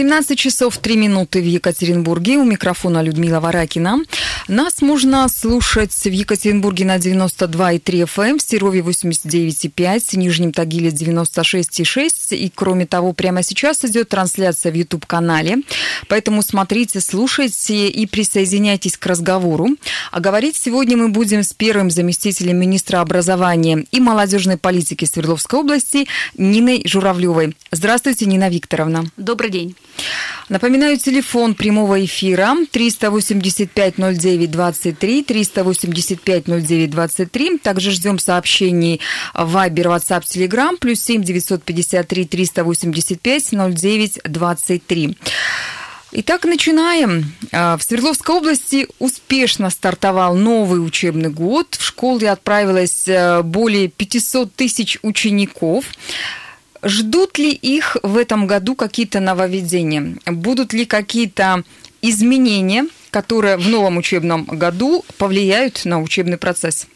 17 часов 3 минуты в Екатеринбурге. У микрофона Людмила Варакина. Нас можно слушать в Екатеринбурге на 92,3 FM, в Серове 89,5, в Нижнем Тагиле 96,6. И кроме того, прямо сейчас идет трансляция в YouTube-канале. Поэтому смотрите, слушайте и присоединяйтесь к разговору. А говорить сегодня мы будем с первым заместителем министра образования и молодежной политики Свердловской области Ниной Журавлевой. Здравствуйте, Нина Викторовна. Добрый день. Напоминаю, телефон прямого эфира 385-09-23, 385-09-23. Также ждем сообщений в Viber, WhatsApp, Telegram, плюс 7 953 385 09 23. Итак, начинаем. А, в Свердловской области успешно стартовал новый учебный год. В школы отправилось э, более 500 тысяч учеников. Ждут ли их в этом году какие-то нововведения? Будут ли какие-то изменения, которые в новом учебном году повлияют на учебный процесс?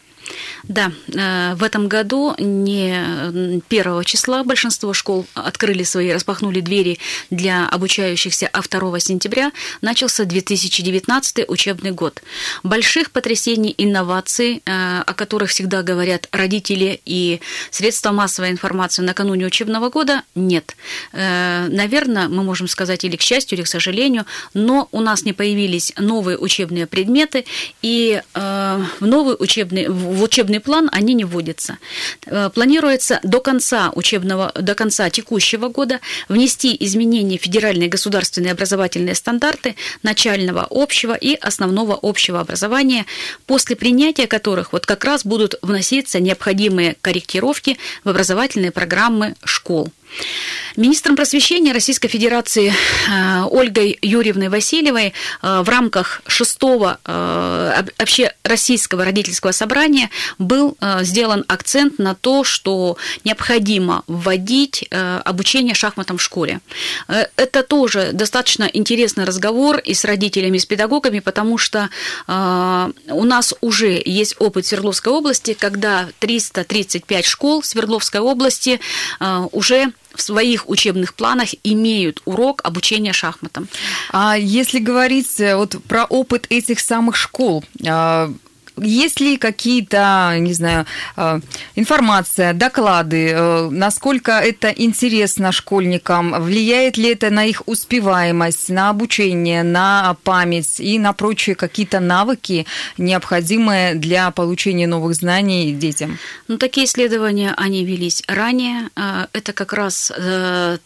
Да, э, в этом году не 1 числа большинство школ открыли свои, распахнули двери для обучающихся, а 2 сентября начался 2019 учебный год. Больших потрясений, инноваций, э, о которых всегда говорят родители и средства массовой информации накануне учебного года, нет. Э, Наверное, мы можем сказать или к счастью, или к сожалению, но у нас не появились новые учебные предметы, и в новый учебный, в учебный план они не вводятся. Э, планируется до конца учебного, до конца текущего года внести изменения в федеральные государственные образовательные стандарты начального общего и основного общего образования, после принятия которых вот как раз будут вноситься необходимые корректировки в образовательные программы школ. Министром просвещения Российской Федерации э, Ольгой Юрьевной Васильевой э, в рамках шестого вообще российского родительского собрания был сделан акцент на то, что необходимо вводить обучение шахматам в школе. Это тоже достаточно интересный разговор и с родителями, и с педагогами, потому что у нас уже есть опыт Свердловской области, когда 335 школ Свердловской области уже в своих учебных планах имеют урок обучения шахматам. А если говорить э, вот про опыт этих самых школ, а, есть ли какие-то, не знаю, э, информация, доклады, э, насколько это интересно школьникам, влияет ли это на их успеваемость, на обучение, на память и на прочие какие-то навыки, необходимые для получения новых знаний детям? Ну, такие исследования, они велись ранее. Э, это как раз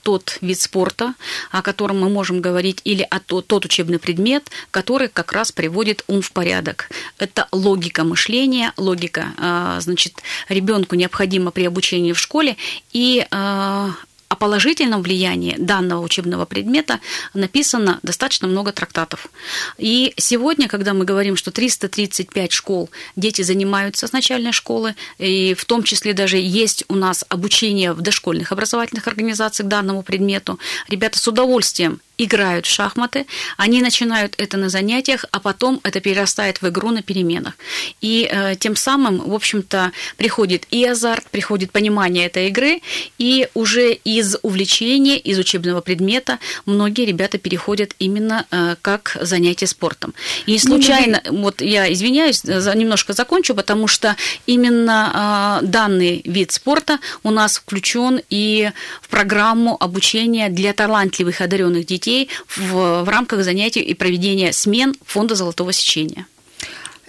тот вид спорта, о котором мы можем говорить, или о тот учебный предмет, который как раз приводит ум в порядок. Это логика логика мышления, логика, а, значит, ребенку необходимо при обучении в школе, и а, о положительном влиянии данного учебного предмета написано достаточно много трактатов. И сегодня, когда мы говорим, что 335 школ дети занимаются с начальной школы, и в том числе даже есть у нас обучение в дошкольных образовательных организациях данному предмету, ребята с удовольствием играют в шахматы, они начинают это на занятиях, а потом это перерастает в игру на переменах. И э, тем самым, в общем-то, приходит и азарт, приходит понимание этой игры, и уже из увлечения, из учебного предмета многие ребята переходят именно э, как занятие спортом. И не случайно, ну, вот я извиняюсь, за, немножко закончу, потому что именно э, данный вид спорта у нас включен и в программу обучения для талантливых одаренных детей детей в, в рамках занятий и проведения смен фонда золотого сечения.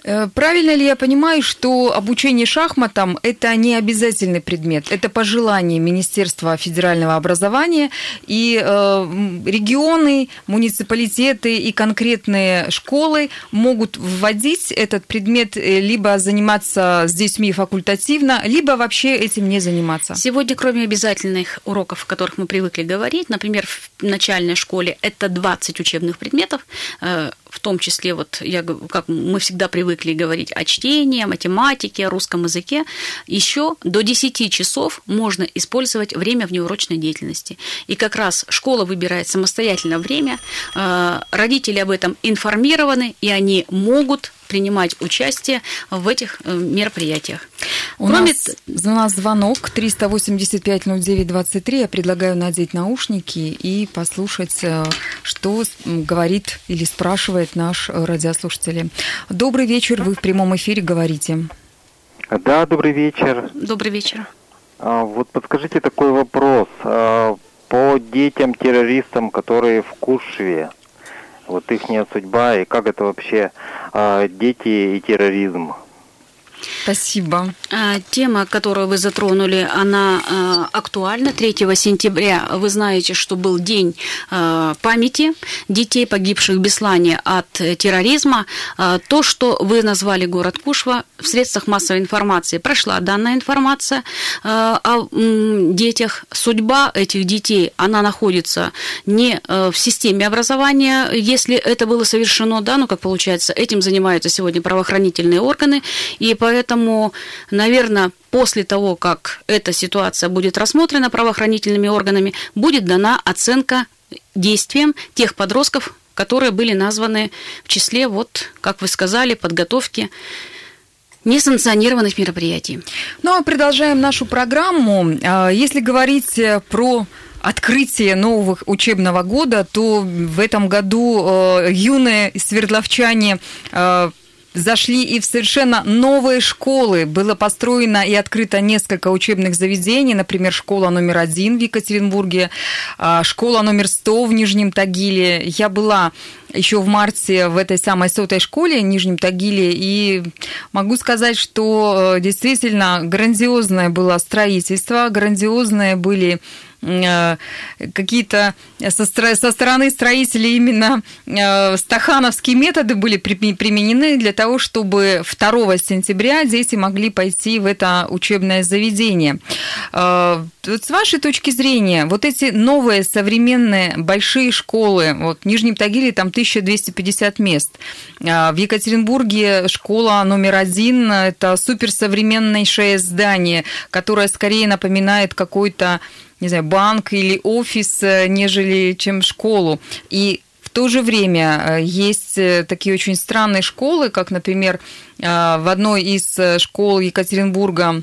Э, правильно ли я понимаю, что обучение шахматам – это не обязательный предмет, это по желанию Министерства федерального образования, и э, регионы, муниципалитеты и конкретные школы могут вводить этот предмет, э, либо заниматься с детьми факультативно, либо вообще этим не заниматься? Сегодня, кроме обязательных уроков, о которых мы привыкли говорить, например, в начальной школе это 20 учебных предметов, э, в том числе, вот я, как мы всегда привыкли говорить о чтении, о математике, о русском языке, еще до 10 часов можно использовать время внеурочной деятельности. И как раз школа выбирает самостоятельно время, э, родители об этом информированы, и они могут принимать участие в этих э, мероприятиях. У, Кроме... нас, у нас звонок 385-09-23. Я предлагаю надеть наушники и послушать, э, что говорит или спрашивает наш радиослушатель. Добрый вечер, вы в прямом эфире говорите. Да, добрый вечер. Добрый вечер. А, вот подскажите такой вопрос. А, по детям-террористам, которые в Кушве, вот их судьба и как это вообще а, дети и терроризм? Спасибо. А, тема, которую вы затронули, она а, актуальна. 3 сентября вы знаете, что был день а, памяти детей, погибших в Беслане от терроризма. То, что вы назвали город Кушва, в средствах массовой информации прошла данная информация о детях. Судьба этих детей, она находится не в системе образования, если это было совершено, да, ну как получается, этим занимаются сегодня правоохранительные органы, и поэтому Поэтому, наверное, после того, как эта ситуация будет рассмотрена правоохранительными органами, будет дана оценка действиям тех подростков, которые были названы в числе, вот, как вы сказали, подготовки несанкционированных мероприятий. Ну а продолжаем нашу программу. А, если говорить про открытие нового учебного года, то в этом году э, юные свердловчане э, зашли и в совершенно новые школы. Было построено и открыто несколько учебных заведений, например, школа номер один в Екатеринбурге, а, школа номер сто в Нижнем Тагиле. Я была еще в марте в этой самой сотой школе в Нижнем Тагиле, и могу сказать, что э, действительно грандиозное было строительство, грандиозные были какие-то со, со стороны строителей именно э, стахановские методы были применены для того, чтобы 2 сентября дети могли пойти в это учебное заведение. Э, с вашей точки зрения, вот эти новые современные большие школы, вот в Нижнем Тагиле там 1250 мест, в Екатеринбурге школа номер один, это суперсовременнейшее здание, которое скорее напоминает какой-то не знаю, банк или офис, э, нежели чем школу. И в то же время э, есть э, такие очень странные школы, как, например, в одной из школ Екатеринбурга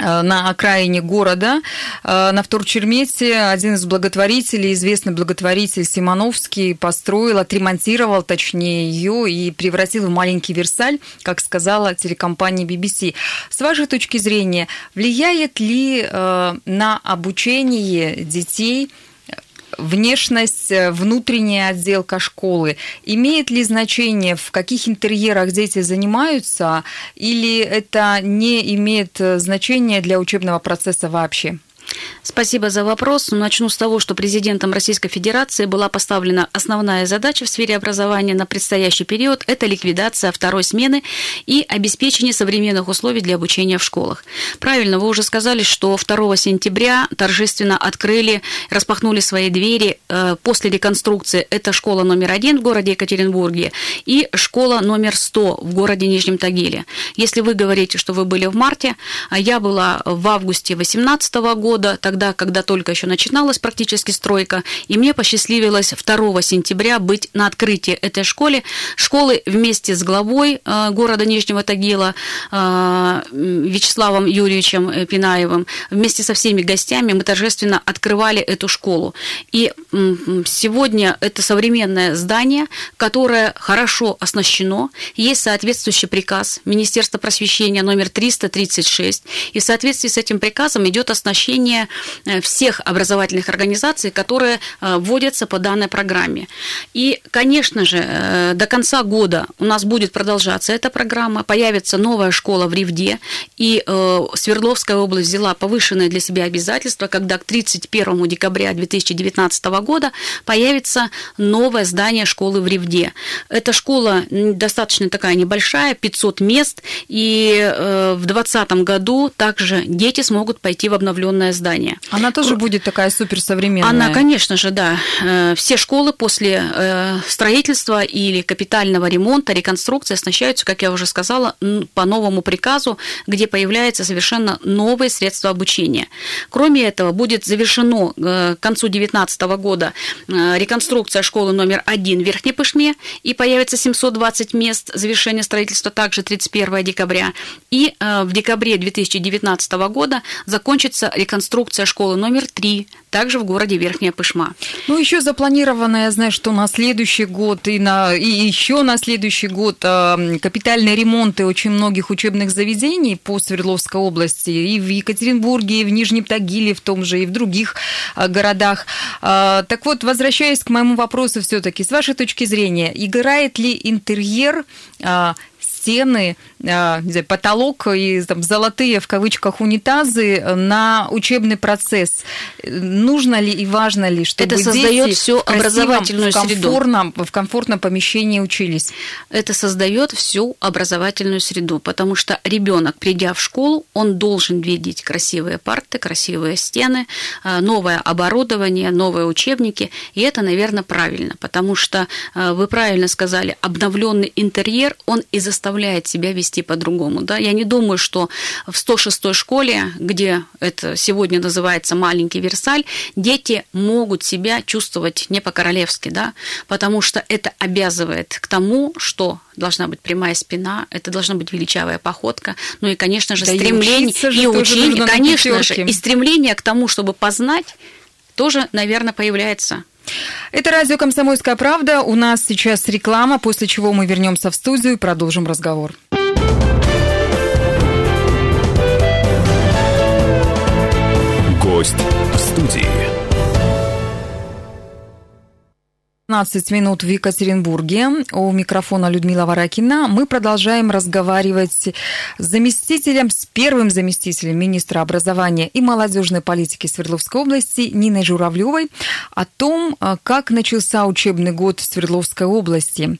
на окраине города, э, на Вторчермете, один из благотворителей, известный благотворитель Симоновский, построил, отремонтировал, точнее, ее и превратил в маленький Версаль, как сказала телекомпания BBC. С вашей точки зрения, влияет ли э, на обучение детей внешность, э, внутренняя отделка школы, имеет ли значение, в каких интерьерах дети занимаются, или это не имеет э, значения для учебного процесса вообще? Спасибо за вопрос. Начну с того, что президентом Российской Федерации была поставлена основная задача в сфере образования на предстоящий период – это ликвидация второй смены и обеспечение современных условий для обучения в школах. Правильно, вы уже сказали, что 2 сентября торжественно открыли, распахнули свои двери э, после реконструкции. Это школа номер один в городе Екатеринбурге и школа номер 100 в городе Нижнем Тагиле. Если вы говорите, что вы были в марте, а я была в августе 2018 года, года, тогда, когда только еще начиналась практически стройка, и мне посчастливилось 2 сентября быть на открытии этой школы, школы вместе с главой э, города Нижнего Тагила э, Вячеславом Юрьевичем Пинаевым, вместе со всеми гостями мы торжественно открывали эту школу. И сегодня это современное здание, которое хорошо оснащено, есть соответствующий приказ Министерства просвещения номер 336, и в соответствии с этим приказом идет оснащение уровне э, всех образовательных организаций, которые э, вводятся по данной программе. И, конечно же, э, до конца года у нас будет продолжаться эта программа, появится новая школа в Ривде, и Свердловская область взяла повышенное для себя обязательство, когда к 31 декабря 2019 года появится новое здание школы в Ривде. Эта школа достаточно такая небольшая, 500 мест, и в 2020 году также дети смогут пойти в обновленное здания. Она тоже будет такая суперсовременная? Она, конечно же, да. Э, все школы после э, строительства или капитального ремонта, реконструкции оснащаются, как я уже сказала, по новому приказу, где появляются совершенно новые средства обучения. Кроме этого, будет завершено к концу 2019 года реконструкция школы номер один в Верхней Пышме, и появится 720 мест завершения строительства также 31 декабря. И в декабре 2019 года закончится реконструкция школы номер 3, также в городе Верхняя Пышма. Ну, еще запланировано, я знаю, что на следующий год и, на, и еще на следующий год э, капитальные ремонты очень многих учебных заведений по Свердловской области, и в Екатеринбурге, и в Нижнем Тагиле, в том же, и в других э, городах. Э, так вот, возвращаясь к моему вопросу все-таки, с вашей точки зрения, играет ли интерьер стены, а, не знаю, потолок и там, золотые в кавычках унитазы на учебный процесс. Нужно ли и важно ли, чтобы Это создает всю образовательную в комфортном, среду. в комфортном помещении учились? Это создает всю образовательную среду, потому что ребенок, придя в школу, он должен видеть красивые парты, красивые стены, а, новое оборудование, новые учебники, и это, наверное, правильно, потому что а, вы правильно сказали, обновленный интерьер, он и заставляет себя вести по-другому. Да? Я не думаю, что в 106-й школе, где это сегодня называется маленький Версаль, дети могут себя чувствовать не по-королевски, да? потому что это обязывает к тому, что должна быть прямая спина, это должна быть величавая походка, ну и, конечно же, да стремление, и, и учение, конечно же, и стремление к тому, чтобы познать, тоже, наверное, появляется это радио «Комсомольская правда». У нас сейчас реклама, после чего мы вернемся в студию и продолжим разговор. Гость в студии. 15 минут в Екатеринбурге. У микрофона Людмила Варакина. Мы продолжаем разговаривать с заместителем, с первым заместителем министра образования и молодежной политики Свердловской области Ниной Журавлевой о том, э, как начался учебный год в Свердловской области.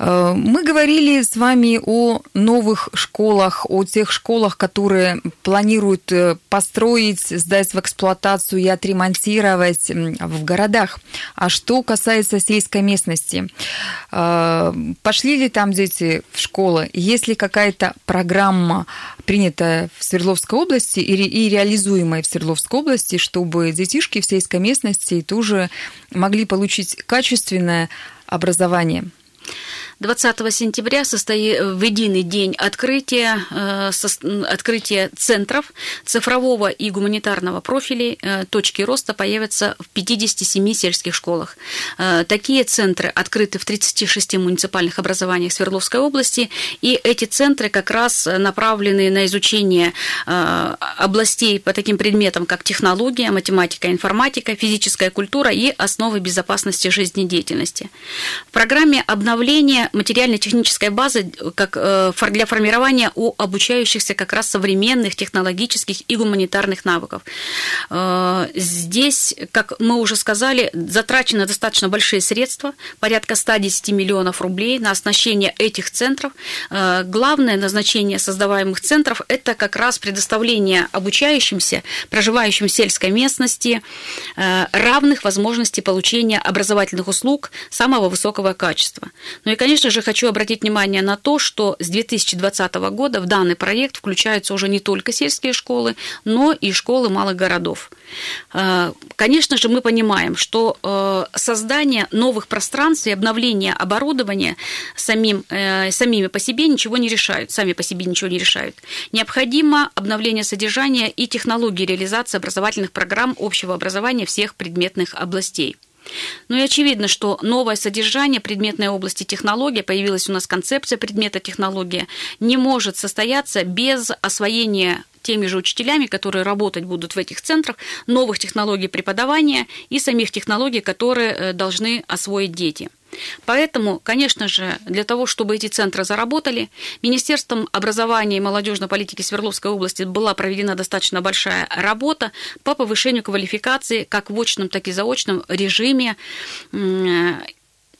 Э, мы говорили с вами о новых школах, о тех школах, которые планируют э, построить, сдать в эксплуатацию и отремонтировать в городах. А что касается сельской местности. А, пошли ли там дети в школы? Есть ли какая-то программа, принятая в Свердловской области и реализуемая в Свердловской области, чтобы детишки в сельской местности тоже могли получить качественное образование? 20 сентября состоит в единый день открытия, э, открытия центров цифрового и гуманитарного профилей. Э, точки роста появятся в 57 сельских школах. Э, такие центры открыты в 36 муниципальных образованиях Свердловской области, и эти центры как раз направлены на изучение областей по таким предметам, как технология, математика, информатика, физическая культура и основы безопасности жизнедеятельности. В программе обновления материально-технической базы как э, для формирования у обучающихся как раз современных технологических и гуманитарных навыков. Э, здесь, как мы уже сказали, затрачено достаточно большие средства, порядка 110 миллионов рублей на оснащение этих центров. Э, главное назначение создаваемых центров – это как раз предоставление обучающимся, проживающим в сельской местности, равных возможностей получения образовательных услуг самого высокого качества. Ну и, конечно, Конечно же, хочу обратить внимание на то, что с 2020 года в данный проект включаются уже не только сельские школы, но и школы малых городов. Э, конечно же, мы понимаем, что э, создание новых пространств и обновление оборудования самим, э, самими по себе ничего не решают, сами по себе ничего не решают. Необходимо обновление содержания и технологии реализации образовательных программ общего образования всех предметных областей. Ну и очевидно, что новое содержание предметной области технология, появилась у нас концепция предмета технология, не может состояться без освоения теми же учителями, которые работать будут в этих центрах, новых технологий преподавания и самих технологий, которые э, должны освоить дети. Поэтому, конечно же, для того, чтобы эти центры заработали, Министерством образования и молодежной политики Свердловской области была проведена достаточно большая работа по повышению квалификации как в очном, так и заочном режиме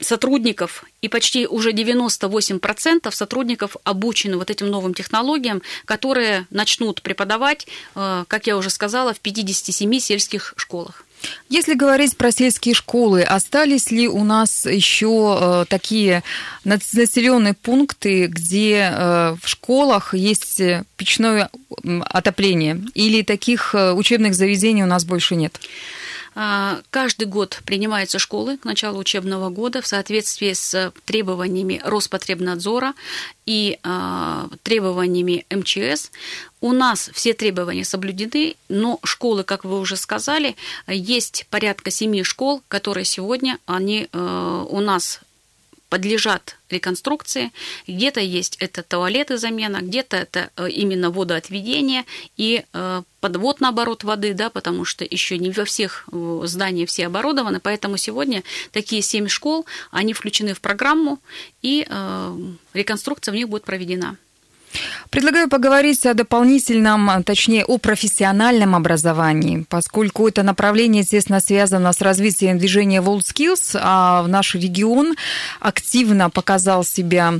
сотрудников, и почти уже 98% сотрудников обучены вот этим новым технологиям, которые начнут преподавать, э, как я уже сказала, в 57 сельских школах. Если говорить про сельские школы, остались ли у нас еще э, такие населенные пункты, где э, в школах есть печное отопление, или таких учебных заведений у нас больше нет? А, каждый год принимаются школы к началу учебного года в соответствии с требованиями Роспотребнадзора и а, требованиями МЧС. У нас все требования соблюдены, но школы, как вы уже сказали, есть порядка семи школ, которые сегодня они а, у нас подлежат реконструкции. Где-то есть это туалеты замена, где-то это э, именно водоотведение и э, подвод наоборот воды, да, потому что еще не во всех э, зданиях все оборудованы, поэтому сегодня такие семь школ, они включены в программу, и реконструкция в них будет проведена. Предлагаю поговорить о дополнительном, точнее, о профессиональном образовании, поскольку это направление, естественно, связано с развитием движения WorldSkills, а наш регион активно показал себя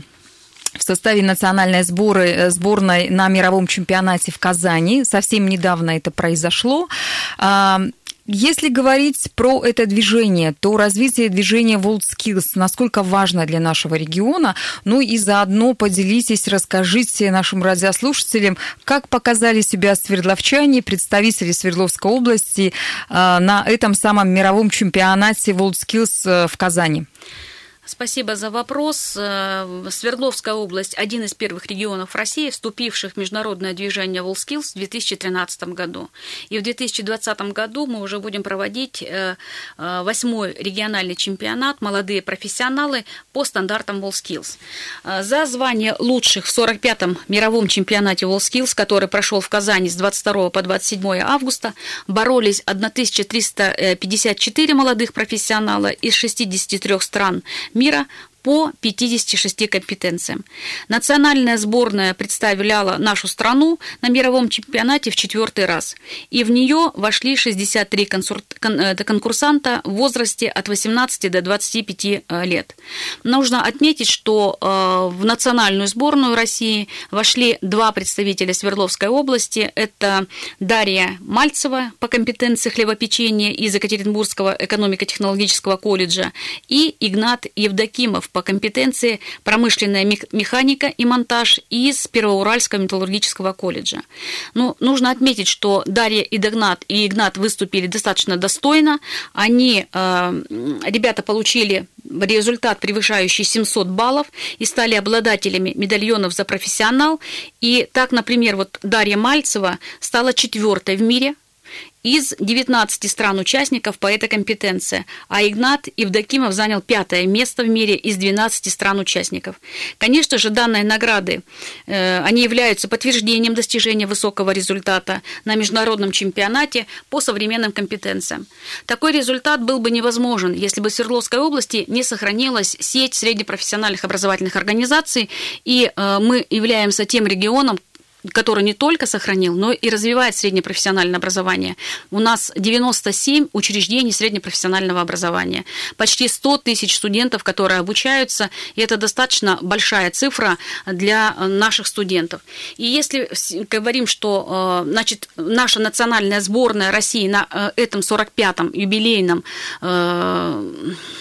в составе национальной сборы, э, сборной на мировом чемпионате в Казани. Совсем недавно это произошло. А, если говорить про это движение, то развитие движения WorldSkills насколько важно для нашего региона? Ну и заодно поделитесь, расскажите нашим радиослушателям, как показали себя свердловчане, представители Свердловской области э, на этом самом мировом чемпионате WorldSkills э, в Казани. Спасибо за вопрос. Э, Свердловская область – один из первых регионов России, вступивших в международное движение WorldSkills в 2013 году. И в 2020 году мы уже будем проводить э, э, восьмой региональный чемпионат «Молодые профессионалы» по стандартам WorldSkills. За звание лучших в 45-м мировом чемпионате WorldSkills, который прошел в Казани с 22 по 27 августа, боролись 1354 молодых профессионала из 63 стран мира по 56 компетенциям. Национальная сборная представляла нашу страну на мировом чемпионате в четвертый раз, и в нее вошли 63 э, конкурсанта в возрасте от 18 до 25 э, лет. Нужно отметить, что э, в национальную сборную России вошли два представителя Свердловской области. Это Дарья Мальцева по компетенции хлебопечения из Екатеринбургского экономико-технологического колледжа и Игнат Евдокимов по компетенции промышленная механика и монтаж из Первоуральского металлургического колледжа. Ну, нужно отметить, что Дарья и Догнат и Игнат выступили достаточно достойно. Они, э, ребята, получили результат, превышающий 700 баллов, и стали обладателями медальонов за профессионал. И так, например, вот Дарья Мальцева стала четвертой в мире из 19 стран-участников по этой компетенции, а Игнат Евдокимов занял пятое место в мире из 12 стран-участников. Конечно же, данные награды, э, они являются подтверждением достижения высокого результата на международном чемпионате по современным компетенциям. Такой результат был бы невозможен, если бы в Свердловской области не сохранилась сеть среднепрофессиональных образовательных организаций, и э, мы являемся тем регионом, который не только сохранил, но и развивает среднепрофессиональное образование. У нас 97 учреждений среднепрофессионального образования, почти 100 тысяч студентов, которые обучаются, и это достаточно большая цифра для наших студентов. И если говорим, что э, значит, наша национальная сборная России на э, этом 45-м юбилейном э,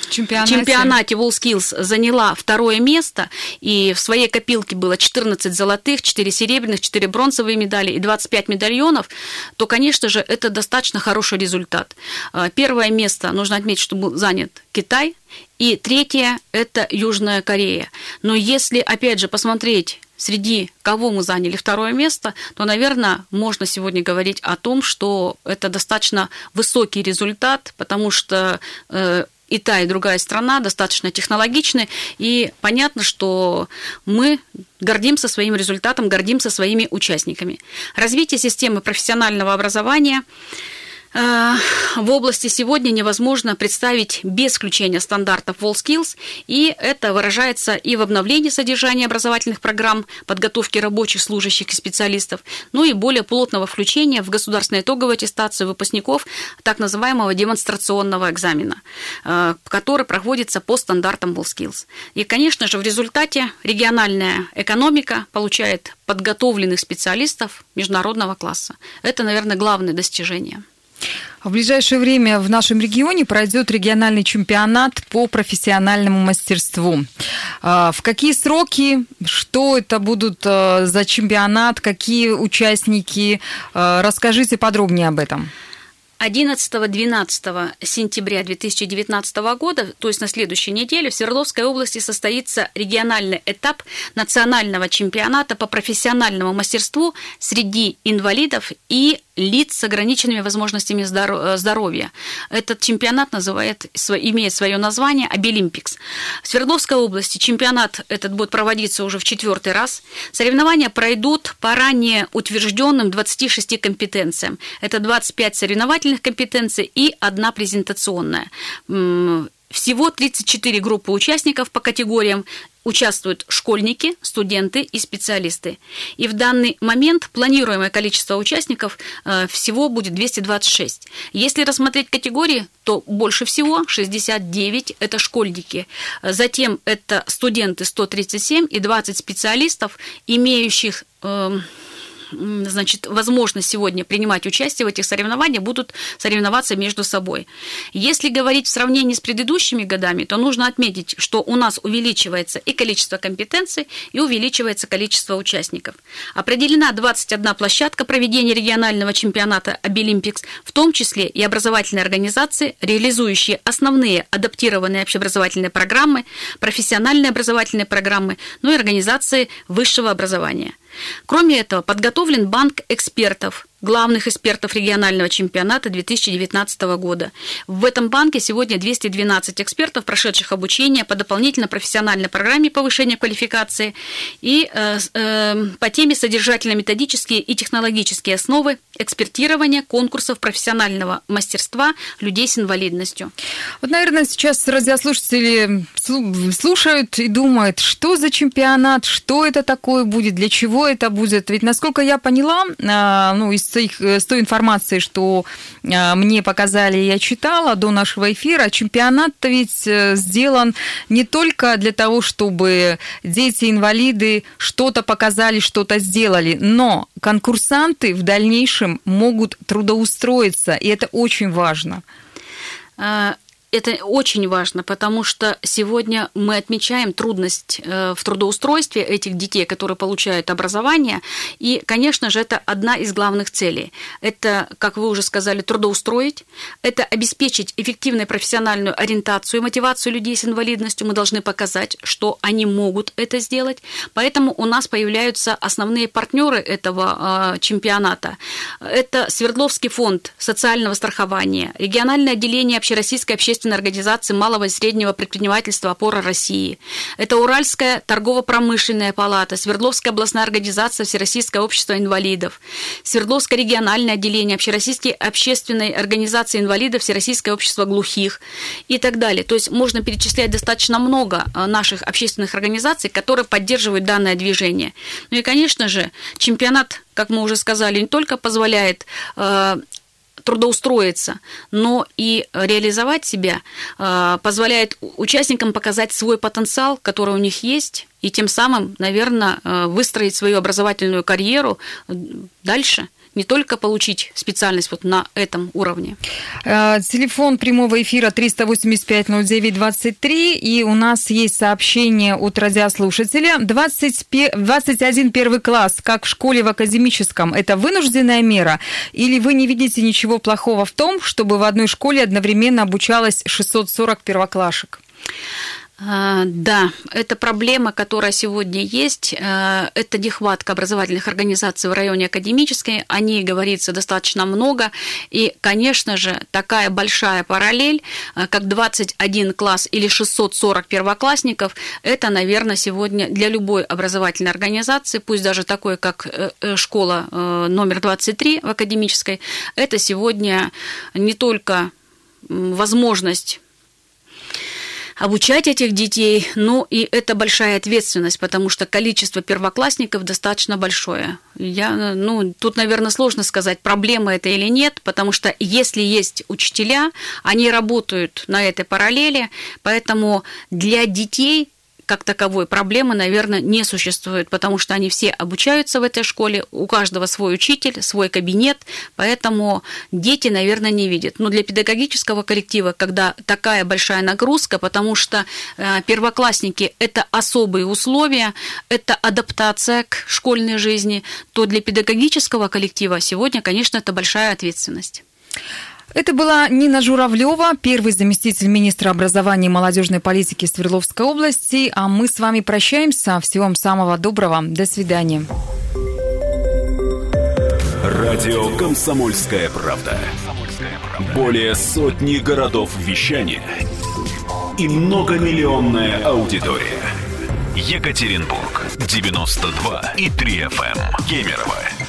чемпионате, чемпионате WorldSkills заняла второе место, и в своей копилке было 14 золотых, 4 серебряных, 4 бронзовые медали и 25 медальонов, то, конечно же, это достаточно хороший результат. А, первое место, нужно отметить, что был занят Китай, и третье – это Южная Корея. Но если, опять же, посмотреть среди кого мы заняли второе место, то, наверное, можно сегодня говорить о том, что это достаточно высокий результат, потому что э, и та, и другая страна достаточно технологичны, и понятно, что мы гордимся своим результатом, гордимся своими участниками. Развитие системы профессионального образования в области сегодня невозможно представить без включения стандартов WallSkills, и это выражается и в обновлении содержания образовательных программ, подготовки рабочих, служащих и специалистов, ну и более плотного включения в государственную итоговую аттестацию выпускников так называемого демонстрационного экзамена, э, который проводится по стандартам WallSkills. И, конечно же, в результате региональная экономика получает подготовленных специалистов международного класса. Это, наверное, главное достижение. В ближайшее время в нашем регионе пройдет региональный чемпионат по профессиональному мастерству. А, в какие сроки, что это будут а, за чемпионат, какие участники? А, расскажите подробнее об этом. 11-12 сентября 2019 года, то есть на следующей неделе, в Свердловской области состоится региональный этап национального чемпионата по профессиональному мастерству среди инвалидов и лиц с ограниченными возможностями э, здоровья. Этот чемпионат называет, имеет свое название Обилимпикс. В Свердловской области чемпионат этот будет проводиться уже в четвертый раз. Соревнования пройдут по ранее утвержденным 26 компетенциям. Это 25 соревновательных компетенций и одна презентационная. Всего 34 группы участников по категориям участвуют школьники, студенты и специалисты. И в данный момент планируемое количество участников э, всего будет 226. Если рассмотреть категории, то больше всего 69 – это школьники. Затем это студенты 137 и 20 специалистов, имеющих эм, значит, возможность сегодня принимать участие в этих соревнованиях, будут соревноваться между собой. Если говорить в сравнении с предыдущими годами, то нужно отметить, что у нас увеличивается и количество компетенций, и увеличивается количество участников. Определена 21 площадка проведения регионального чемпионата Обилимпикс, в том числе и образовательные организации, реализующие основные адаптированные общеобразовательные программы, профессиональные образовательные программы, ну и организации высшего образования. Кроме этого, подготовлен банк экспертов, главных экспертов регионального чемпионата 2019 года. В этом банке сегодня 212 экспертов, прошедших обучение по дополнительно профессиональной программе повышения квалификации и э, э, по теме содержательно-методические и технологические основы экспертирования конкурсов профессионального мастерства людей с инвалидностью. Вот, наверное, сейчас радиослушатели слушают и думают, что за чемпионат, что это такое будет, для чего это будет. Ведь, насколько я поняла, э, ну, из с, с той информацией, что а, мне показали, я читала до нашего эфира, чемпионат-то ведь э, сделан не только для того, чтобы дети-инвалиды что-то показали, что-то сделали, но конкурсанты в дальнейшем могут трудоустроиться, и это очень важно. Это очень важно, потому что сегодня мы отмечаем трудность э, в трудоустройстве этих детей, которые получают образование. И, конечно же, это одна из главных целей. Это, как вы уже сказали, трудоустроить, это обеспечить эффективную профессиональную ориентацию и мотивацию людей с инвалидностью. Мы должны показать, что они могут это сделать. Поэтому у нас появляются основные партнеры этого э, чемпионата. Это Свердловский фонд социального страхования, региональное отделение общероссийской общественной общественной организации малого и среднего предпринимательства «Опора России». Это Уральская торгово-промышленная палата, Свердловская областная организация Всероссийское общество инвалидов, Свердловское региональное отделение Общероссийской общественной организации инвалидов, Всероссийское общество глухих и так далее. То есть можно перечислять достаточно много э, наших общественных организаций, которые поддерживают данное движение. Ну и, конечно же, чемпионат как мы уже сказали, не только позволяет э, трудоустроиться, но и реализовать себя э, позволяет участникам показать свой потенциал, который у них есть, и тем самым, наверное, э, выстроить свою образовательную карьеру дальше – не только получить специальность вот на этом уровне. Э, телефон прямого эфира 385-09-23, и у нас есть сообщение от радиослушателя. 20, 21 первый класс, как в школе в академическом, это вынужденная мера? Или вы не видите ничего плохого в том, чтобы в одной школе одновременно обучалось 640 первоклашек? А, да, это проблема, которая сегодня есть. А, это нехватка образовательных организаций в районе академической. О ней говорится достаточно много. И, конечно же, такая большая параллель, а, как 21 класс или 640 первоклассников, это, наверное, сегодня для любой образовательной организации, пусть даже такой, как э, э, школа э, номер 23 в академической, это сегодня не только возможность обучать этих детей, ну и это большая ответственность, потому что количество первоклассников достаточно большое. Я, ну, тут, наверное, сложно сказать, проблема это или нет, потому что если есть учителя, они работают на этой параллели, поэтому для детей как таковой проблемы, наверное, не существует, потому что они все обучаются в этой школе, у каждого свой учитель, свой кабинет, поэтому дети, наверное, не видят. Но для педагогического коллектива, когда такая большая нагрузка, потому что э, первоклассники – это особые условия, это адаптация к школьной жизни, то для педагогического коллектива сегодня, конечно, это большая ответственность. Это была Нина Журавлева, первый заместитель министра образования и молодежной политики Свердловской области. А мы с вами прощаемся. Всего вам самого доброго. До свидания. Радио «Комсомольская правда». Более сотни городов вещания и многомиллионная аудитория. Екатеринбург 92 и 3 FM. Кемерово